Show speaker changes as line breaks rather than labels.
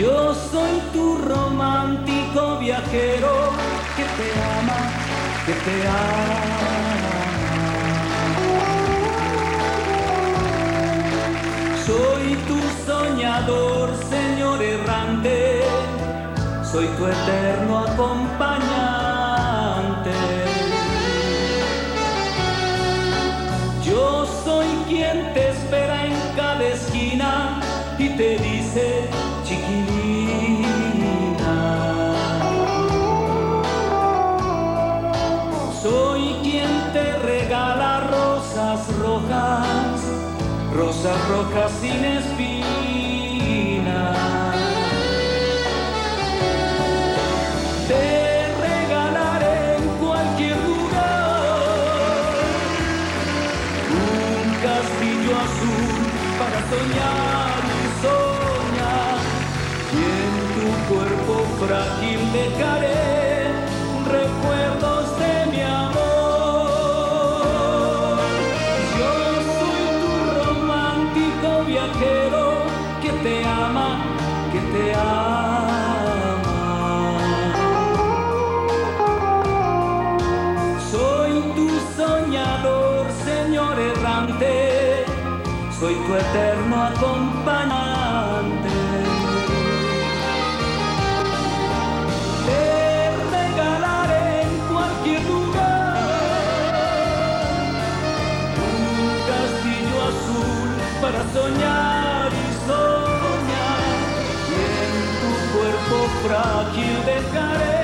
Yo soy tu romántico viajero que te ama, que te ama. Soy tu soñador, Señor errante, soy tu eterno acompañante. Yo soy quien te espera en cada esquina y te dice, chiquilina. Soy quien te regala rosas rojas, rosas rojas sin espina. Te regalaré en cualquier lugar un castillo azul para soñar y soñar. Cuerpo frágil dejaré recuerdos de mi amor. Yo soy tu romántico viajero que te ama, que te ama. Soy tu soñador, Señor errante, soy tu eterno acompañante. Soñar y soñar y en tu cuerpo frágil dejaré